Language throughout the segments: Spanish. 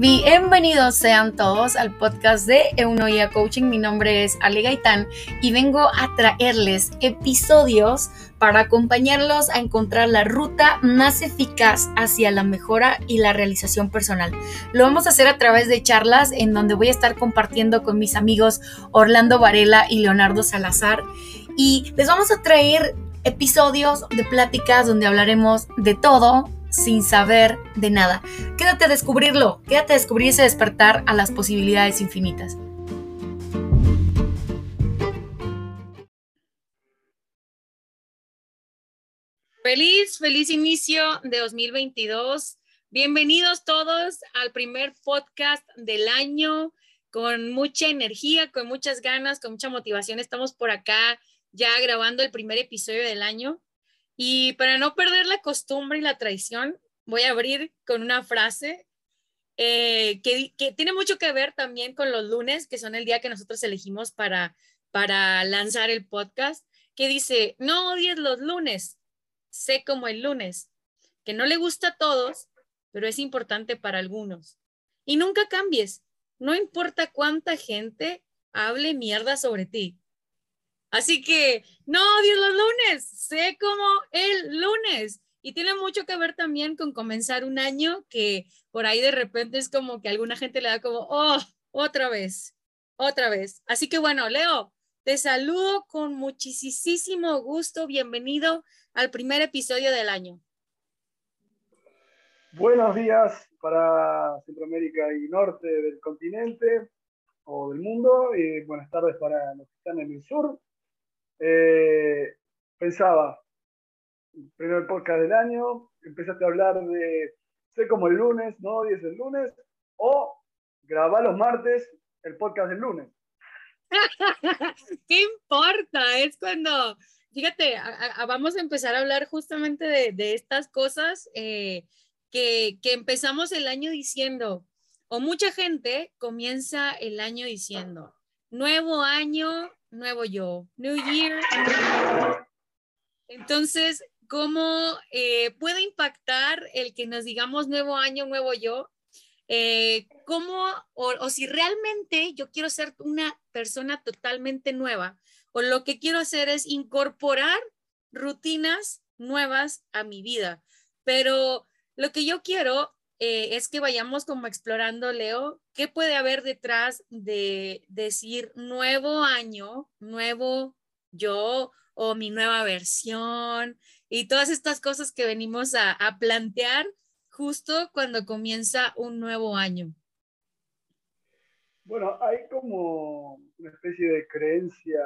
Bienvenidos sean todos al podcast de Eunoia Coaching. Mi nombre es Ale Gaitán y vengo a traerles episodios para acompañarlos a encontrar la ruta más eficaz hacia la mejora y la realización personal. Lo vamos a hacer a través de charlas en donde voy a estar compartiendo con mis amigos Orlando Varela y Leonardo Salazar y les vamos a traer episodios de pláticas donde hablaremos de todo sin saber de nada. Quédate a descubrirlo, quédate a descubrir ese despertar a las posibilidades infinitas. Feliz, feliz inicio de 2022. Bienvenidos todos al primer podcast del año con mucha energía, con muchas ganas, con mucha motivación. Estamos por acá ya grabando el primer episodio del año. Y para no perder la costumbre y la tradición, voy a abrir con una frase eh, que, que, tiene mucho que ver también con los lunes, que son el día que nosotros elegimos para, para lanzar el podcast, que dice, no odies los lunes, sé como el lunes, que no le gusta a todos, pero es importante para algunos. Y nunca cambies, no importa cuánta gente hable mierda sobre ti. Así que no odies los lunes, sé como el lunes. Y tiene mucho que ver también con comenzar un año que por ahí de repente es como que alguna gente le da como, oh, otra vez, otra vez. Así que bueno, Leo, te saludo con muchísimo gusto. Bienvenido al primer episodio del año. Buenos días para Centroamérica y Norte del continente o del mundo buenas tardes para los que están en el sur. Eh, pensaba, primer podcast del año, empezaste a hablar de, sé como el lunes, no odies el lunes, o grabar los martes el podcast del lunes. ¿Qué importa? Es cuando, fíjate, vamos a empezar a hablar justamente de, estas cosas eh, que, que empezamos el año diciendo, o mucha gente comienza el año diciendo, nuevo año, nuevo yo, New Year. Entonces, ¿cómo eh, puede impactar el que nos digamos nuevo año, nuevo yo? Eh, ¿Cómo, o, si realmente yo quiero ser una persona totalmente nueva, o lo que quiero hacer es incorporar rutinas nuevas a mi vida, pero lo que yo quiero eh, es que vayamos como explorando, Leo, qué puede haber detrás de decir nuevo año, nuevo yo o mi nueva versión y todas estas cosas que venimos a, a plantear justo cuando comienza un nuevo año. Bueno, hay como una especie de creencia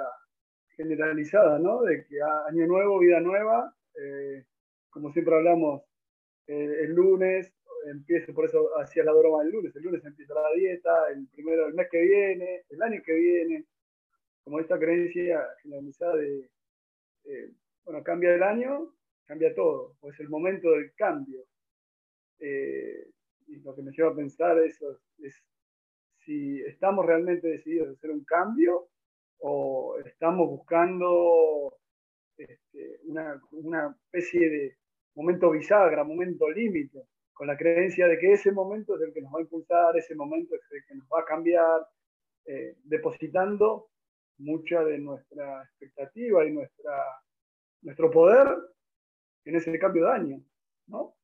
generalizada, ¿no? De que año nuevo, vida nueva, eh, como siempre hablamos, eh, el lunes empiezo, por eso hacía la broma el lunes, el lunes empieza la dieta, el primero del mes que viene, el año que viene, como esta creencia generalizada de, bueno, cambia el año, cambia todo, o es el momento del cambio. Eh, y lo que me lleva a pensar eso es, si estamos realmente decididos a hacer un cambio o estamos buscando este, una, una especie de momento bisagra, momento límite con la creencia de que ese momento es el que nos va a impulsar, ese momento es el que nos va a cambiar, eh, depositando mucha de nuestra expectativa y nuestra, nuestro poder en ese cambio de año, ¿no?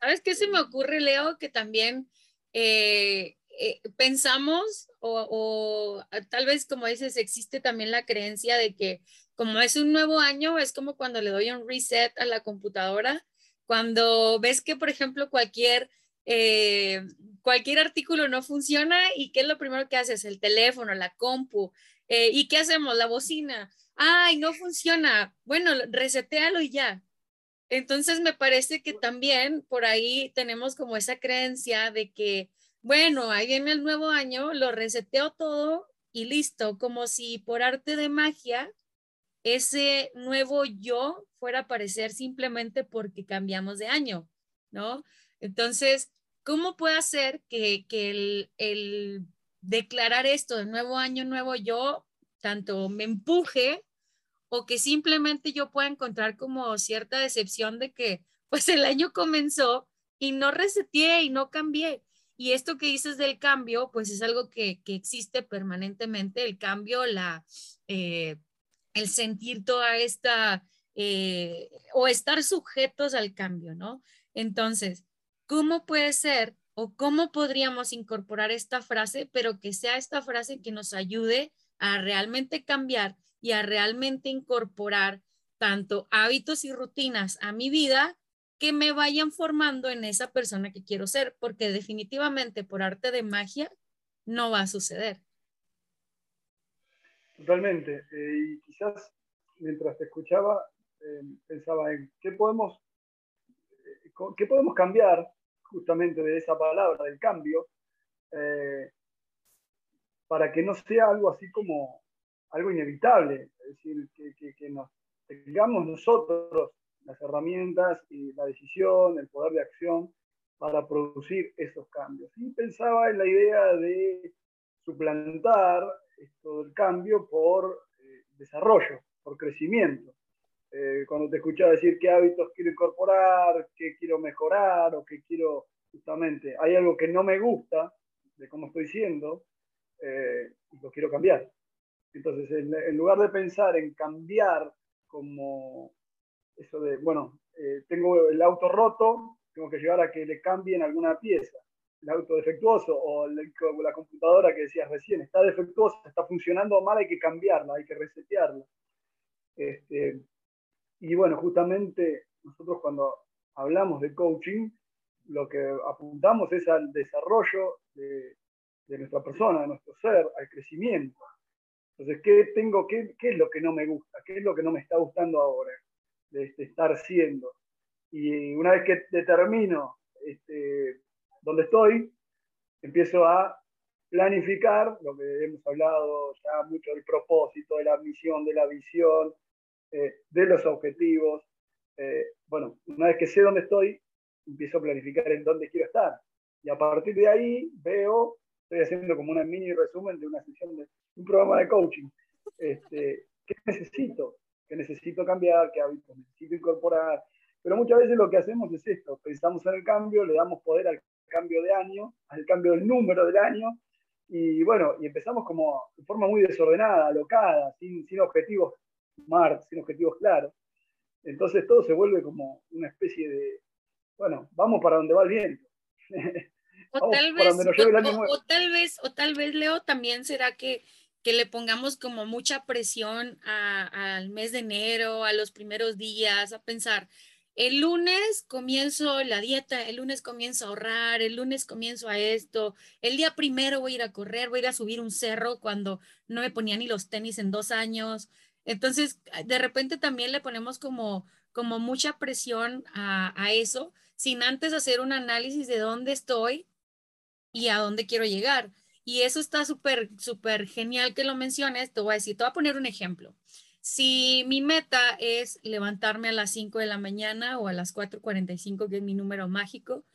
¿Sabes qué se me ocurre, Leo? Que también eh, eh, pensamos o, o, tal vez como dices, existe también la creencia de que como es un nuevo año, es como cuando le doy un reset a la computadora cuando ves que, por ejemplo, cualquier, eh, cualquier artículo no funciona y qué es lo primero que haces, el teléfono, la compu, eh, ¿y qué hacemos? La bocina. Ay, no funciona. Bueno, resetealo y ya. Entonces me parece que también por ahí tenemos como esa creencia de que, bueno, ahí viene el nuevo año, lo reseteo todo y listo, como si por arte de magia ese nuevo yo fuera a aparecer simplemente porque cambiamos de año, ¿no? Entonces, ¿cómo puede hacer que, el, el, declarar esto de nuevo año, nuevo yo, tanto me empuje o que simplemente yo pueda encontrar como cierta decepción de que pues el año comenzó y no reseteé y no cambié? Y esto que dices del cambio, pues es algo que, existe permanentemente, el cambio, la, eh, el sentir toda esta, eh, o estar sujetos al cambio, ¿no? Entonces, ¿cómo puede ser o cómo podríamos incorporar esta frase, pero que sea esta frase que nos ayude a realmente cambiar y a realmente incorporar tanto hábitos y rutinas a mi vida que me vayan formando en esa persona que quiero ser, porque definitivamente por arte de magia no va a suceder. Totalmente. Eh, y quizás mientras te escuchaba, eh, pensaba en qué podemos, eh, qué podemos cambiar justamente de esa palabra, del cambio, para que no sea algo así como algo inevitable, es decir, que, que nos tengamos nosotros las herramientas y la decisión, el poder de acción para producir esos cambios. Y pensaba en la idea de suplantar esto del cambio por eh, desarrollo, por crecimiento. Eh, cuando te escuchaba decir qué hábitos quiero incorporar, qué quiero mejorar o qué quiero justamente, hay algo que no me gusta de cómo estoy siendo eh, y lo quiero cambiar. Entonces, en lugar de pensar en cambiar como eso de, bueno, eh, tengo el auto roto, tengo que llegar a que le cambien alguna pieza. El auto defectuoso o la computadora que decías recién está defectuosa, está funcionando mal, hay que cambiarla, hay que resetearla. Este, y bueno, justamente nosotros cuando hablamos de coaching, lo que apuntamos es al desarrollo de, de nuestra persona, de nuestro ser, al crecimiento. Entonces, ¿qué, tengo, qué, ¿qué es lo que no me gusta? ¿Qué es lo que no me está gustando ahora? de, estar siendo. Y una vez que determino este, dónde estoy, empiezo a planificar lo que hemos hablado ya mucho del propósito, de la misión, de la visión, eh, de los objetivos. Eh, bueno, una vez que sé dónde estoy, empiezo a planificar en dónde quiero estar. Y a partir de ahí veo, estoy haciendo como una mini resumen de una sesión de un programa de coaching. Este, ¿Qué necesito? que necesito cambiar, qué hábitos necesito incorporar. Pero muchas veces lo que hacemos es esto, pensamos en el cambio, le damos poder al cambio de año, al cambio del número del año, y bueno, y empezamos como de forma muy desordenada, alocada, sin, sin objetivos smart, sin objetivos claros. Entonces todo se vuelve como una especie de, bueno, vamos para donde va el viento. O tal, vez, o, tal vez, o tal vez, Leo, también será que que le pongamos como mucha presión al mes de enero, a los primeros días, a pensar, el lunes comienzo la dieta, el lunes comienzo a ahorrar, el lunes comienzo a esto, el día primero voy a ir a correr, voy a ir a subir un cerro cuando no me ponía ni los tenis en dos años. Entonces, de repente también le ponemos como, como mucha presión a, a eso, sin antes hacer un análisis de dónde estoy y a dónde quiero llegar. Y eso está súper, súper genial que lo menciones. Te voy a decir, te voy a poner un ejemplo. Si mi meta es levantarme a las 5 de la mañana o a las 4.45, que es mi número mágico,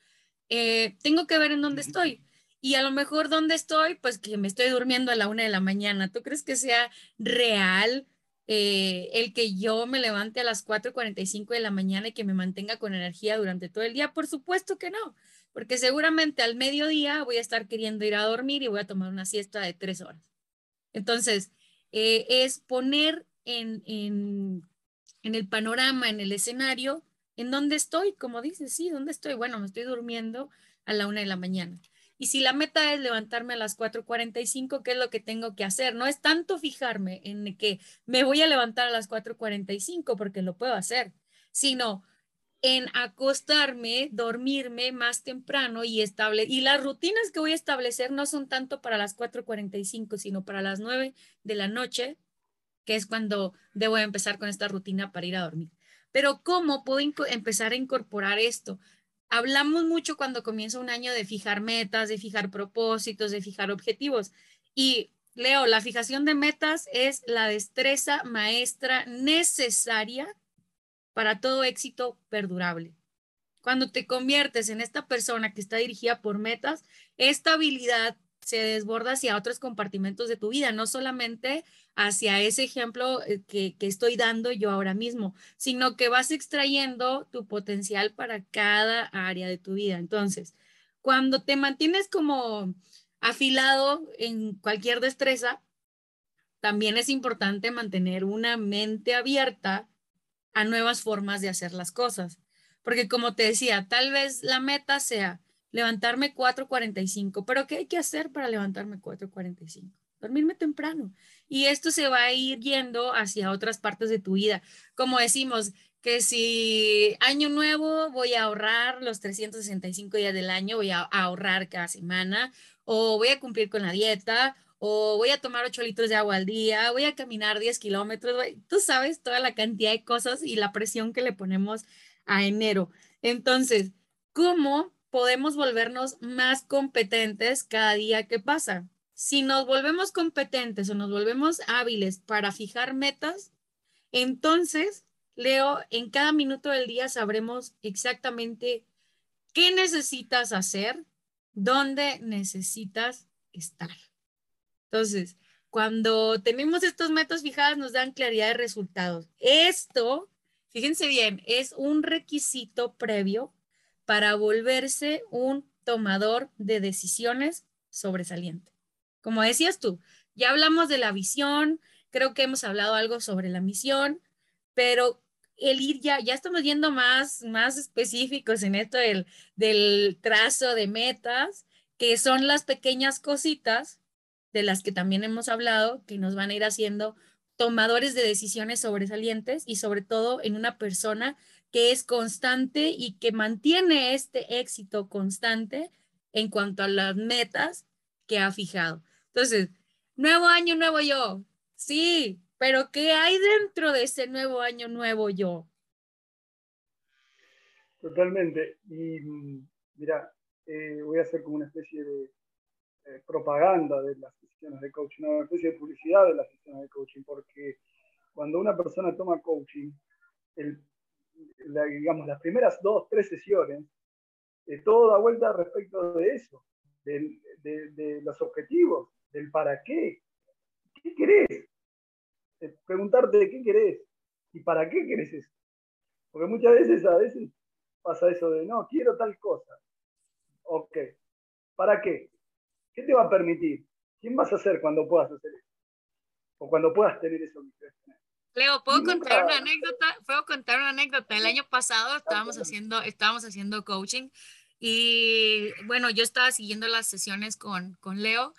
eh, tengo que ver en dónde estoy. Y a lo mejor dónde estoy, pues que me estoy durmiendo a la 1 de la mañana. ¿Tú crees que sea real eh, el que yo me levante a las 4.45 de la mañana y que me mantenga con energía durante todo el día? Por supuesto que no porque seguramente al mediodía voy a estar queriendo ir a dormir y voy a tomar una siesta de tres horas. Entonces, eh, es poner en, en, en, el panorama, en el escenario, en dónde estoy, como dices, sí, ¿dónde estoy? Bueno, me estoy durmiendo a la una de la mañana. Y si la meta es levantarme a las 4.45, ¿qué es lo que tengo que hacer? No es tanto fijarme en que me voy a levantar a las 4.45 porque lo puedo hacer, sino en acostarme, dormirme más temprano y estable. Y las rutinas que voy a establecer no son tanto para las 4.45, sino para las 9 de la noche, que es cuando debo empezar con esta rutina para ir a dormir. Pero ¿cómo puedo empezar a incorporar esto? Hablamos mucho cuando comienza un año de fijar metas, de fijar propósitos, de fijar objetivos. Y Leo, la fijación de metas es la destreza maestra necesaria para todo éxito perdurable. Cuando te conviertes en esta persona que está dirigida por metas, esta habilidad se desborda hacia otros compartimentos de tu vida, no solamente hacia ese ejemplo eh, que, que, estoy dando yo ahora mismo, sino que vas extrayendo tu potencial para cada área de tu vida. Entonces, cuando te mantienes como afilado en cualquier destreza, también es importante mantener una mente abierta a nuevas formas de hacer las cosas. Porque como te decía, tal vez la meta sea levantarme 4.45, pero ¿qué hay que hacer para levantarme 4.45? Dormirme temprano. Y esto se va a ir yendo hacia otras partes de tu vida. Como decimos, que si año nuevo voy a ahorrar los 365 días del año, voy a ahorrar cada semana, o voy a cumplir con la dieta, o voy a tomar 8 litros de agua al día, voy a caminar 10 kilómetros, tú sabes toda la cantidad de cosas y la presión que le ponemos a enero. Entonces, ¿cómo podemos volvernos más competentes cada día que pasa? Si nos volvemos competentes o nos volvemos hábiles para fijar metas, entonces, Leo, en cada minuto del día sabremos exactamente qué necesitas hacer, dónde necesitas estar. Entonces, cuando tenemos estos métodos fijados, nos dan claridad de resultados. Esto, fíjense bien, es un requisito previo para volverse un tomador de decisiones sobresaliente. Como decías tú, ya hablamos de la visión, creo que hemos hablado algo sobre la misión, pero el ir ya, ya estamos yendo más, más específicos en esto del, del trazo de metas, que son las pequeñas cositas de las que también hemos hablado, que nos van a ir haciendo tomadores de decisiones sobresalientes y sobre todo en una persona que es constante y que mantiene este éxito constante en cuanto a las metas que ha fijado. Entonces, nuevo año, nuevo yo. Sí, pero ¿qué hay dentro de ese nuevo año, nuevo yo? Totalmente. Y mm, mira, eh, voy a hacer como una especie de eh, propaganda de las sesiones de coaching, una especie de publicidad de las sesiones de coaching, porque cuando una persona toma coaching, el, digamos, las primeras dos, tres sesiones, eh, todo da vuelta respecto de eso, de, los objetivos, del para qué, qué querés, preguntarte qué querés y para qué querés eso. Porque muchas veces, a veces pasa eso de, no, quiero tal cosa. Ok, ¿para qué? ¿Qué te va a permitir? ¿Quién vas a ser cuando puedas hacer eso? O cuando puedas tener eso Leo, ¿puedo contar una anécdota? ¿Puedo contar una anécdota? El año pasado estábamos haciendo, estábamos haciendo coaching y bueno, yo estaba siguiendo las sesiones con, con Leo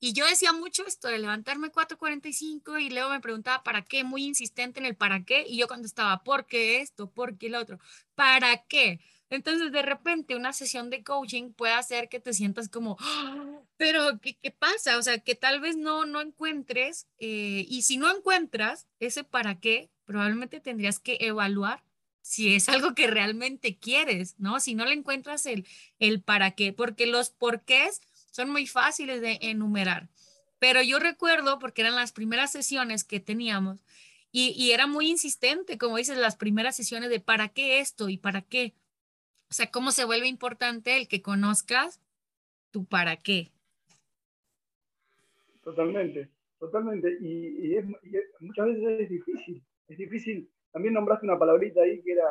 y yo decía mucho esto de levantarme 4.45 y Leo me preguntaba para qué, muy insistente en el para qué y yo contestaba, ¿por qué esto? ¿Por qué el otro? ¿Para qué? Entonces, de repente, una sesión de coaching puede hacer que te sientas como, ¡Ah! pero ¿qué, ¿qué, pasa? O sea, que tal vez no, no encuentres, eh, y si no encuentras ese para qué, probablemente tendrías que evaluar si es algo que realmente quieres, ¿no? Si no le encuentras el, el para qué, porque los porqués son muy fáciles de enumerar. Pero yo recuerdo, porque eran las primeras sesiones que teníamos, y, y era muy insistente, como dices, las primeras sesiones de para qué esto y para qué. O sea, cómo se vuelve importante el que conozcas tu para qué. Totalmente, totalmente. Y, muchas veces es difícil. Es difícil. También nombraste una palabrita ahí que era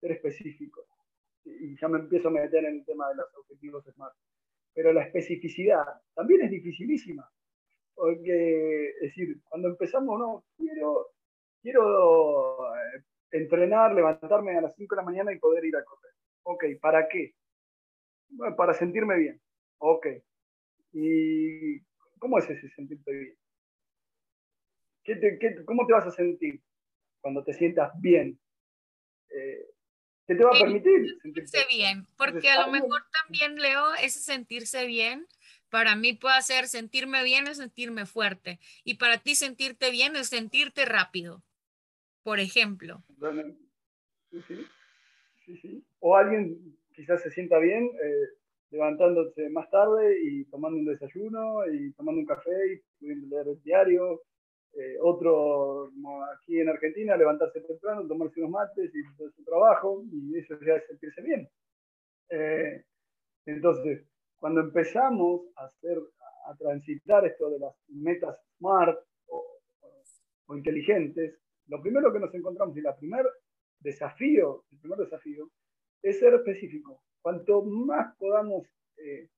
ser específico. Y, ya me empiezo a meter en el tema de los objetivos SMART. Pero la especificidad también es dificilísima. Porque, es decir, cuando empezamos, no, quiero, quiero eh, entrenar, levantarme a las 5 de la mañana y poder ir a correr. Ok, ¿para qué? Bueno, para sentirme bien. Ok. ¿Y cómo es ese sentirte bien? ¿Cómo te vas a sentir cuando te sientas bien? Eh, ¿Qué te va a permitir sentirse bien? Porque a lo mejor también, Leo, ese sentirse bien, para mí puede ser sentirme bien es sentirme fuerte. Y para ti sentirte bien es sentirte rápido, por ejemplo. Sí, sí. sí, sí o alguien quizás se sienta bien eh, levantándose más tarde y tomando un desayuno y tomando un café y pudiendo leer el diario. Eh, otro, aquí en Argentina, levantarse temprano, tomarse unos mates y hacer su trabajo, y eso ya es sentirse bien. Eh, entonces, cuando empezamos a, hacer, a transitar esto de las metas smart o, o inteligentes, lo primero que nos encontramos y el primer desafío, el primer desafío es ser específico. Cuanto más podamos eh,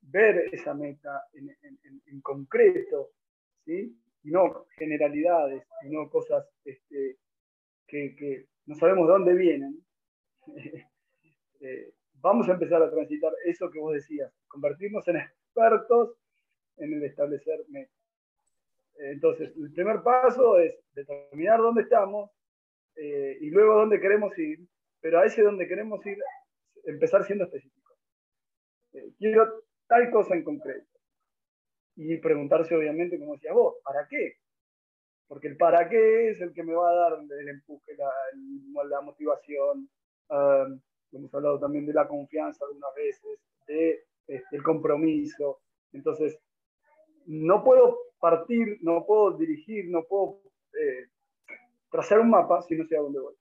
ver esa meta en, concreto, ¿sí? y no generalidades, y no cosas este, que, no sabemos de dónde vienen. Eh, vamos a empezar a transitar eso que vos decías, convertirnos en expertos en el establecer metas. Entonces, el primer paso es determinar dónde estamos eh, y luego dónde queremos ir, pero a ese dónde queremos ir, empezar siendo específicos. Eh, quiero tal cosa en concreto. Y preguntarse, obviamente, como decías vos, ¿para qué? Porque el para qué es el que me va a dar el empuje, la, motivación. Um, hemos hablado también de la confianza algunas veces, de este, el compromiso. Entonces, no puedo partir, no puedo dirigir, no puedo eh, trazar un mapa si no sé a dónde voy.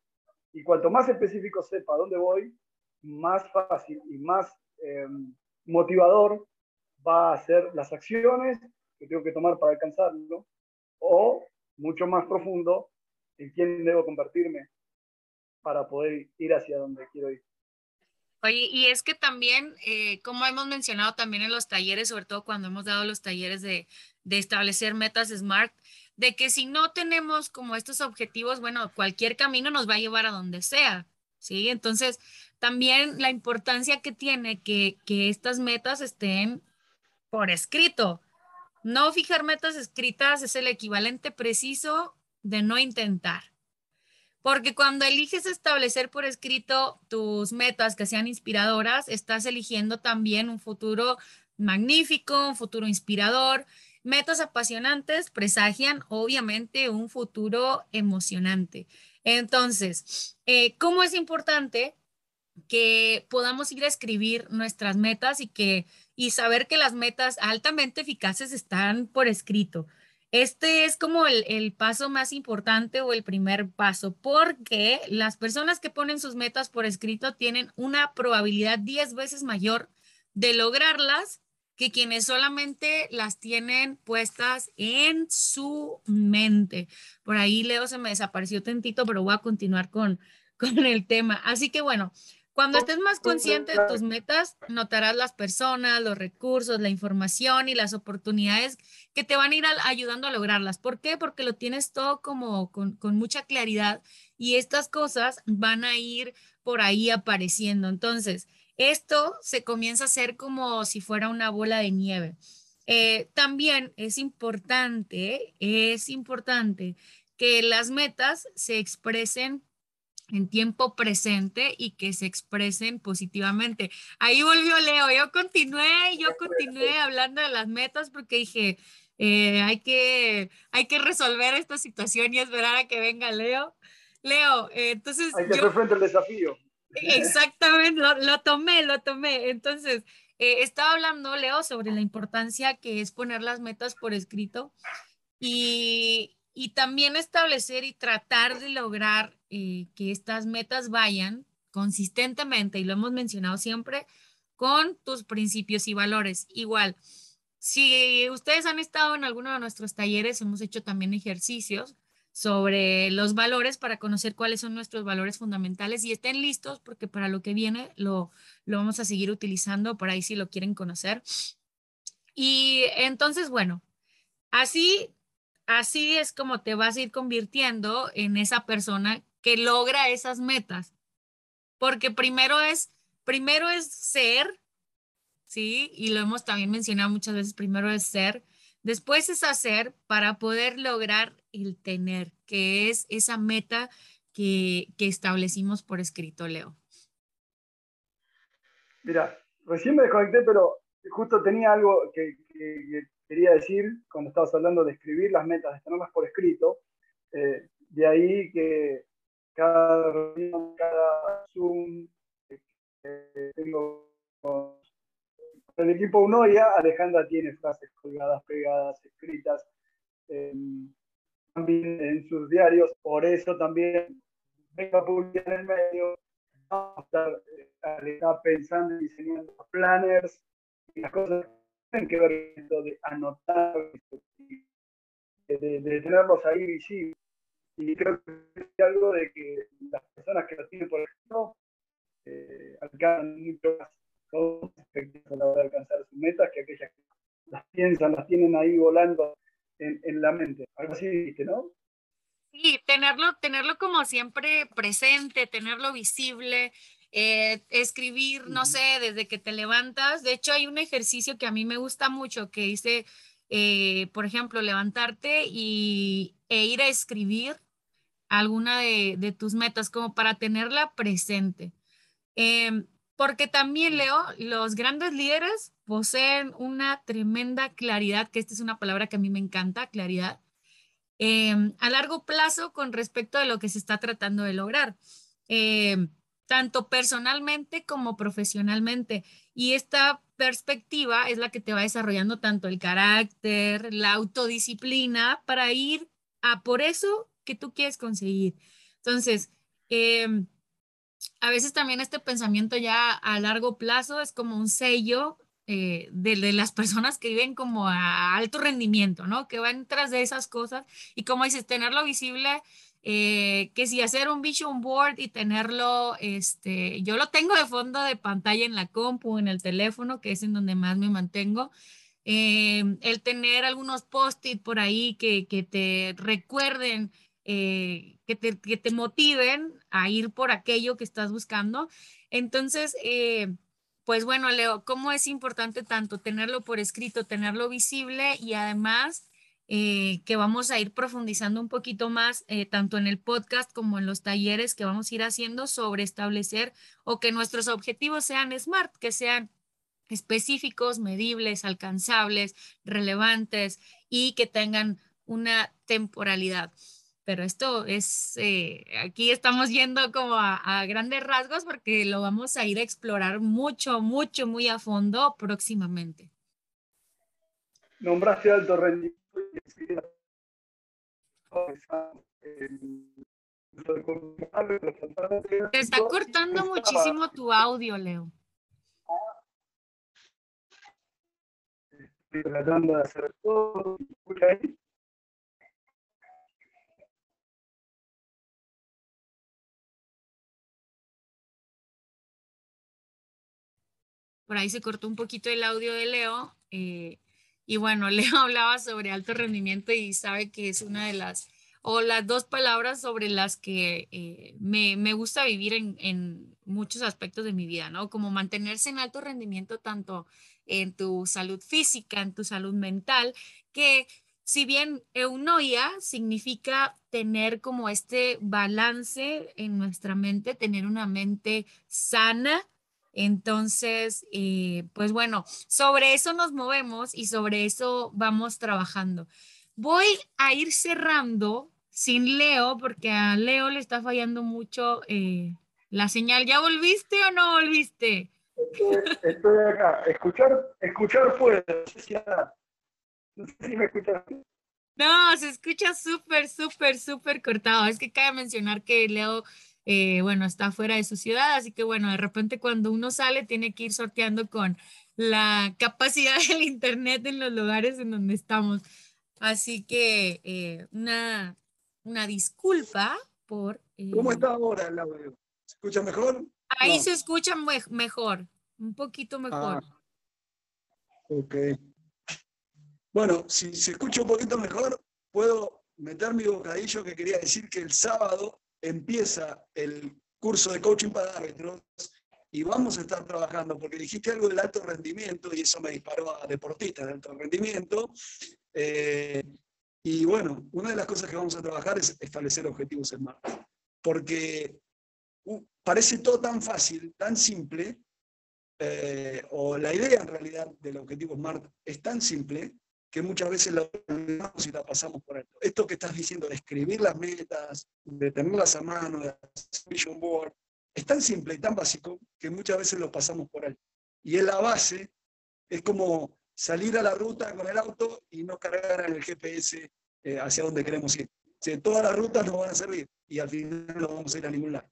Y cuanto más específico sepa dónde voy, más fácil y más eh, motivador va a ser las acciones que tengo que tomar para alcanzarlo, o mucho más profundo, en quién debo convertirme para poder ir hacia donde quiero ir. Oye, y es que también, eh, como hemos mencionado también en los talleres, sobre todo cuando hemos dado los talleres de, de establecer metas SMART, de que si no tenemos como estos objetivos, bueno, cualquier camino nos va a llevar a donde sea, ¿sí? Entonces, también la importancia que tiene que, que estas metas estén por escrito. No fijar metas escritas es el equivalente preciso de no intentar. Porque cuando eliges establecer por escrito tus metas que sean inspiradoras, estás eligiendo también un futuro magnífico, un futuro inspirador. Metas apasionantes presagian obviamente un futuro emocionante. Entonces, eh, ¿cómo es importante que podamos ir a escribir nuestras metas y que y saber que las metas altamente eficaces están por escrito? Este es como el, paso más importante o el primer paso, porque las personas que ponen sus metas por escrito tienen una probabilidad 10 veces mayor de lograrlas que quienes solamente las tienen puestas en su mente. Por ahí Leo se me desapareció tantito, pero voy a continuar con, con el tema. Así que bueno, cuando estés más consciente de tus metas, notarás las personas, los recursos, la información y las oportunidades que te van a ir ayudando a lograrlas. ¿Por qué? Porque lo tienes todo como con, con mucha claridad y estas cosas van a ir por ahí apareciendo. Entonces, esto se comienza a hacer como si fuera una bola de nieve. Eh, también es importante, es importante que las metas se expresen en tiempo presente y que se expresen positivamente. Ahí volvió Leo, yo continué, yo continué hablando de las metas porque dije, eh, hay, que, hay que resolver esta situación y esperar a que venga Leo. Leo, eh, entonces... Hay que hacer frente al desafío. Exactamente, lo, tomé, lo tomé. Entonces, eh, estaba hablando, Leo, sobre la importancia que es poner las metas por escrito y, también establecer y tratar de lograr eh, que estas metas vayan consistentemente, y lo hemos mencionado siempre, con tus principios y valores. Igual, si ustedes han estado en alguno de nuestros talleres, hemos hecho también ejercicios sobre los valores para conocer cuáles son nuestros valores fundamentales y estén listos porque para lo que viene lo, lo vamos a seguir utilizando por ahí si lo quieren conocer. Y entonces, bueno, así así es como te vas a ir convirtiendo en esa persona que logra esas metas. Porque primero es, primero es ser, ¿sí? Y lo hemos también mencionado muchas veces, primero es ser, después es hacer para poder lograr el tener, que es esa meta que, que establecimos por escrito, Leo. Mira, recién me desconecté, pero justo tenía algo que, quería decir cuando estabas hablando de escribir las metas, de tenerlas por escrito. Eh, de ahí que cada reunión, cada Zoom, eh, tengo con el equipo Unoya, Alejandra tiene frases colgadas, pegadas, escritas también en sus diarios, por eso también vengo a publicar en el medio, a estar, eh, pensando y diseñando planners y las cosas tienen que ver con esto de anotar, de, de tenerlos ahí visibles y creo que es algo de que las personas que lo tienen por ejemplo eh, alcanzan mucho más. A la hora de alcanzar sus metas que aquellas que las piensan, las tienen ahí volando en, en la mente. Algo así dijiste, ¿no? Sí, tenerlo, tenerlo como siempre presente, tenerlo visible, eh, escribir, no sé, desde que te levantas. De hecho, hay un ejercicio que a mí me gusta mucho que dice, eh, por ejemplo, levantarte y, e ir a escribir alguna de, de tus metas como para tenerla presente. Em, porque también, Leo, los grandes líderes poseen una tremenda claridad, que esta es una palabra que a mí me encanta, claridad, em, a largo plazo con respecto a lo que se está tratando de lograr. Eh, tanto personalmente como profesionalmente. Y esta perspectiva es la que te va desarrollando tanto el carácter, la autodisciplina para ir a por eso que tú quieres conseguir. Entonces, em, a veces también este pensamiento ya a largo plazo es como un sello eh, de, las personas que viven como a alto rendimiento, ¿no? Que van tras de esas cosas y como dices, tenerlo visible eh, que si hacer un vision board y tenerlo, este, yo lo tengo de fondo de pantalla en la compu, en el teléfono, que es en donde más me mantengo. Eh, el tener algunos post-it por ahí que, que te recuerden, que, te, que, te, motiven a ir por aquello que estás buscando. Entonces, pues bueno, Leo, ¿cómo es importante tanto tenerlo por escrito, tenerlo visible y además eh, que vamos a ir profundizando un poquito más, eh, tanto en el podcast como en los talleres que vamos a ir haciendo sobre establecer o que nuestros objetivos sean SMART, que sean específicos, medibles, alcanzables, relevantes y que tengan una temporalidad. Pero esto es, eh, aquí estamos yendo como a, a, grandes rasgos porque lo vamos a ir a explorar mucho, mucho, muy a fondo próximamente. Nombraste alto rendimiento te está cortando muchísimo tu audio, Leo. Estoy tratando de hacer todo. Por ahí se cortó un poquito el audio de Leo. Eh, y bueno, Leo hablaba sobre alto rendimiento y sabe que es una de las, o las dos palabras sobre las que eh, me, me, gusta vivir en, en, muchos aspectos de mi vida, ¿no? Como mantenerse en alto rendimiento tanto en tu salud física, en tu salud mental, que si bien eunoia significa tener como este balance en nuestra mente, tener una mente sana, entonces, eh, pues bueno, sobre eso nos movemos y sobre eso vamos trabajando. Voy a ir cerrando sin Leo, porque a Leo le está fallando mucho eh, la señal. ¿Ya volviste o no volviste? Estoy, acá. Escuchar, escuchar puedo. No sé si me escuchas. No, se escucha súper, súper, súper cortado. Es que cabe mencionar que Leo eh, bueno, está fuera de su ciudad, así que bueno, de repente cuando uno sale tiene que ir sorteando con la capacidad del Internet en los lugares en donde estamos. Así que eh, una, una disculpa por... Eh, ¿Cómo está ahora el audio? ¿Se escucha mejor? Ahí se escucha mejor, un poquito mejor. Ah, ok. Bueno, si se escucha un poquito mejor, puedo meter mi bocadillo que quería decir que el sábado empieza el curso de coaching para árbitros y vamos a estar trabajando, porque dijiste algo del alto rendimiento y eso me disparó a deportistas de alto rendimiento. Eh, y bueno, una de las cosas que vamos a trabajar es establecer objetivos en marca, porque uh, parece todo tan fácil, tan simple, eh, o la idea en realidad del objetivo SMART es tan simple que muchas veces la olvidamos y pasamos por alto. Esto que estás diciendo de escribir las metas, de tenerlas a mano, de hacer vision board, es tan simple y tan básico que muchas veces lo pasamos por alto. Y en la base es como salir a la ruta con el auto y no cargar en el GPS eh, hacia donde queremos ir. O todas las rutas nos van a servir y al final no vamos a ir a ningún lado.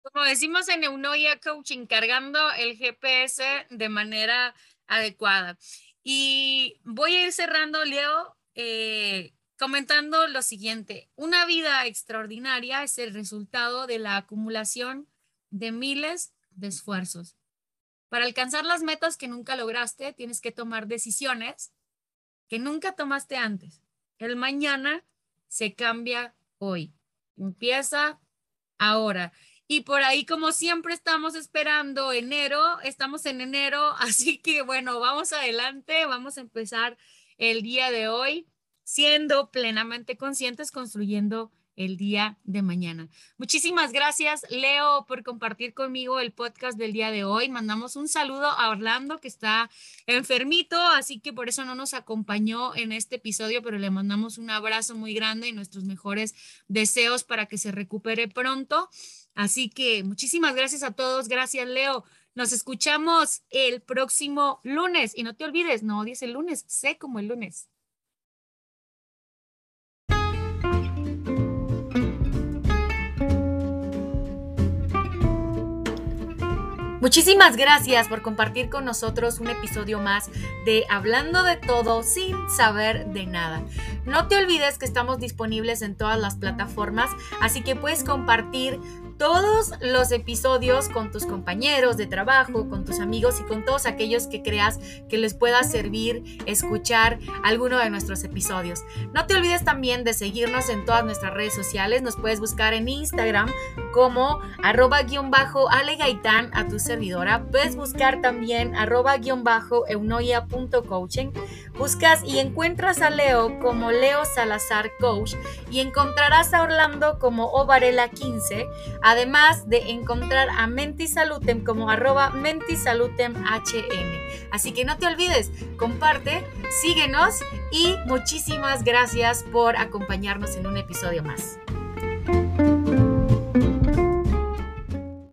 Como decimos en Eunoia Coaching, cargando el GPS de manera adecuada. Y voy a ir cerrando, Leo, eh, comentando lo siguiente. Una vida extraordinaria es el resultado de la acumulación de miles de esfuerzos. Para alcanzar las metas que nunca lograste, tienes que tomar decisiones que nunca tomaste antes. El mañana se cambia hoy. Empieza ahora. Y por ahí, como siempre, estamos esperando enero, estamos en enero, así que bueno, vamos adelante, vamos a empezar el día de hoy siendo plenamente conscientes, construyendo el día de mañana. Muchísimas gracias, Leo, por compartir conmigo el podcast del día de hoy. Mandamos un saludo a Orlando, que está enfermito, así que por eso no nos acompañó en este episodio, pero le mandamos un abrazo muy grande y nuestros mejores deseos para que se recupere pronto. Así que muchísimas gracias a todos. Gracias, Leo. Nos escuchamos el próximo lunes y no te olvides, no odies el lunes, sé como el lunes. Muchísimas gracias por compartir con nosotros un episodio más de Hablando de todo sin saber de nada. No te olvides que estamos disponibles en todas las plataformas, así que puedes compartir todos los episodios con tus compañeros de trabajo, con tus amigos y con todos aquellos que creas que les pueda servir escuchar alguno de nuestros episodios. No te olvides también de seguirnos en todas nuestras redes sociales. Nos puedes buscar en Instagram como arroba guion bajo Ale a tu servidora. Puedes buscar también arroba guion bajo eunoia.coaching. Buscas y encuentras a Leo como Leo Salazar Coach y encontrarás a Orlando como Ovarela 15 además de encontrar a Mentisalutem como arroba mentisalutemhn. Así que no te olvides, comparte, síguenos y muchísimas gracias por acompañarnos en un episodio más.